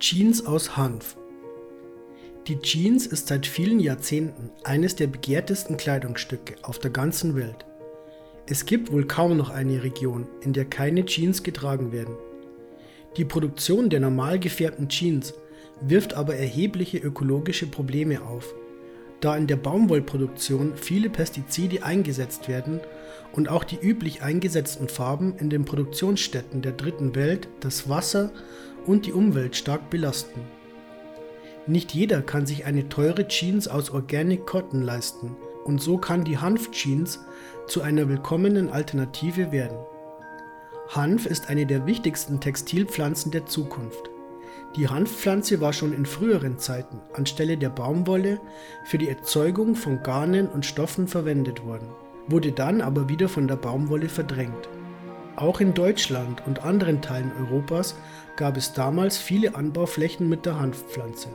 Jeans aus Hanf. Die Jeans ist seit vielen Jahrzehnten eines der begehrtesten Kleidungsstücke auf der ganzen Welt. Es gibt wohl kaum noch eine Region, in der keine Jeans getragen werden. Die Produktion der normal gefärbten Jeans wirft aber erhebliche ökologische Probleme auf, da in der Baumwollproduktion viele Pestizide eingesetzt werden und auch die üblich eingesetzten Farben in den Produktionsstätten der Dritten Welt das Wasser und die Umwelt stark belasten. Nicht jeder kann sich eine teure Jeans aus Organic Cotton leisten und so kann die Hanf-Jeans zu einer willkommenen Alternative werden. Hanf ist eine der wichtigsten Textilpflanzen der Zukunft. Die Hanfpflanze war schon in früheren Zeiten anstelle der Baumwolle für die Erzeugung von Garnen und Stoffen verwendet worden, wurde dann aber wieder von der Baumwolle verdrängt. Auch in Deutschland und anderen Teilen Europas gab es damals viele Anbauflächen mit der Hanfpflanze.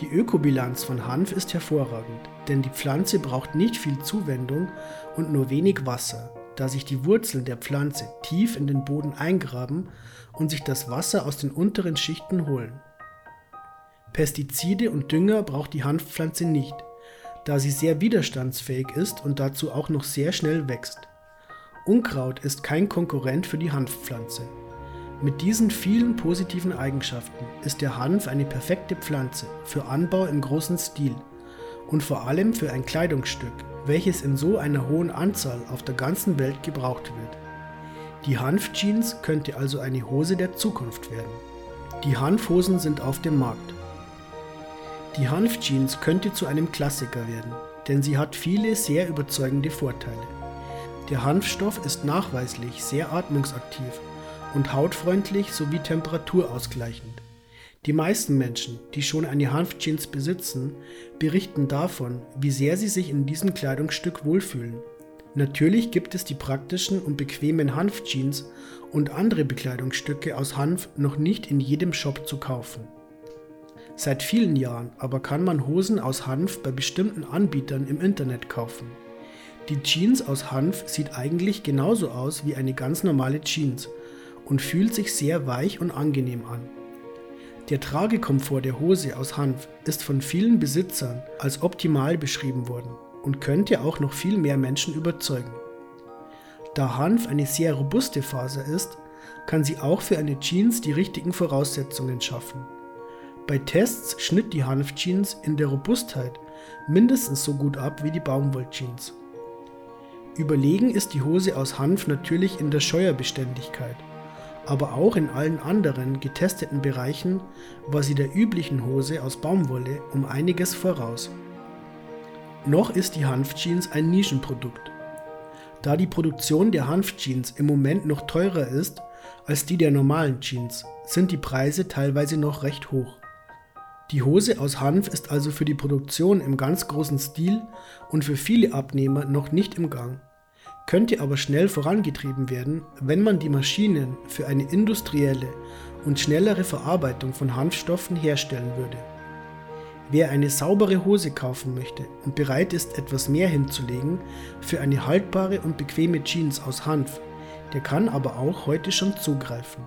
Die Ökobilanz von Hanf ist hervorragend, denn die Pflanze braucht nicht viel Zuwendung und nur wenig Wasser, da sich die Wurzeln der Pflanze tief in den Boden eingraben und sich das Wasser aus den unteren Schichten holen. Pestizide und Dünger braucht die Hanfpflanze nicht, da sie sehr widerstandsfähig ist und dazu auch noch sehr schnell wächst. Unkraut ist kein Konkurrent für die Hanfpflanze. Mit diesen vielen positiven Eigenschaften ist der Hanf eine perfekte Pflanze für Anbau im großen Stil und vor allem für ein Kleidungsstück, welches in so einer hohen Anzahl auf der ganzen Welt gebraucht wird. Die Hanfjeans könnte also eine Hose der Zukunft werden. Die Hanfhosen sind auf dem Markt. Die Hanfjeans könnte zu einem Klassiker werden, denn sie hat viele sehr überzeugende Vorteile. Der Hanfstoff ist nachweislich sehr atmungsaktiv und hautfreundlich sowie temperaturausgleichend. Die meisten Menschen, die schon eine Hanfjeans besitzen, berichten davon, wie sehr sie sich in diesem Kleidungsstück wohlfühlen. Natürlich gibt es die praktischen und bequemen Hanfjeans und andere Bekleidungsstücke aus Hanf noch nicht in jedem Shop zu kaufen. Seit vielen Jahren aber kann man Hosen aus Hanf bei bestimmten Anbietern im Internet kaufen. Die Jeans aus Hanf sieht eigentlich genauso aus wie eine ganz normale Jeans und fühlt sich sehr weich und angenehm an. Der Tragekomfort der Hose aus Hanf ist von vielen Besitzern als optimal beschrieben worden und könnte auch noch viel mehr Menschen überzeugen. Da Hanf eine sehr robuste Faser ist, kann sie auch für eine Jeans die richtigen Voraussetzungen schaffen. Bei Tests schnitt die Hanfjeans in der Robustheit mindestens so gut ab wie die Baumwolljeans. Überlegen ist die Hose aus Hanf natürlich in der Scheuerbeständigkeit, aber auch in allen anderen getesteten Bereichen war sie der üblichen Hose aus Baumwolle um einiges voraus. Noch ist die Hanfjeans ein Nischenprodukt. Da die Produktion der Hanfjeans im Moment noch teurer ist als die der normalen Jeans, sind die Preise teilweise noch recht hoch. Die Hose aus Hanf ist also für die Produktion im ganz großen Stil und für viele Abnehmer noch nicht im Gang, könnte aber schnell vorangetrieben werden, wenn man die Maschinen für eine industrielle und schnellere Verarbeitung von Hanfstoffen herstellen würde. Wer eine saubere Hose kaufen möchte und bereit ist, etwas mehr hinzulegen für eine haltbare und bequeme Jeans aus Hanf, der kann aber auch heute schon zugreifen.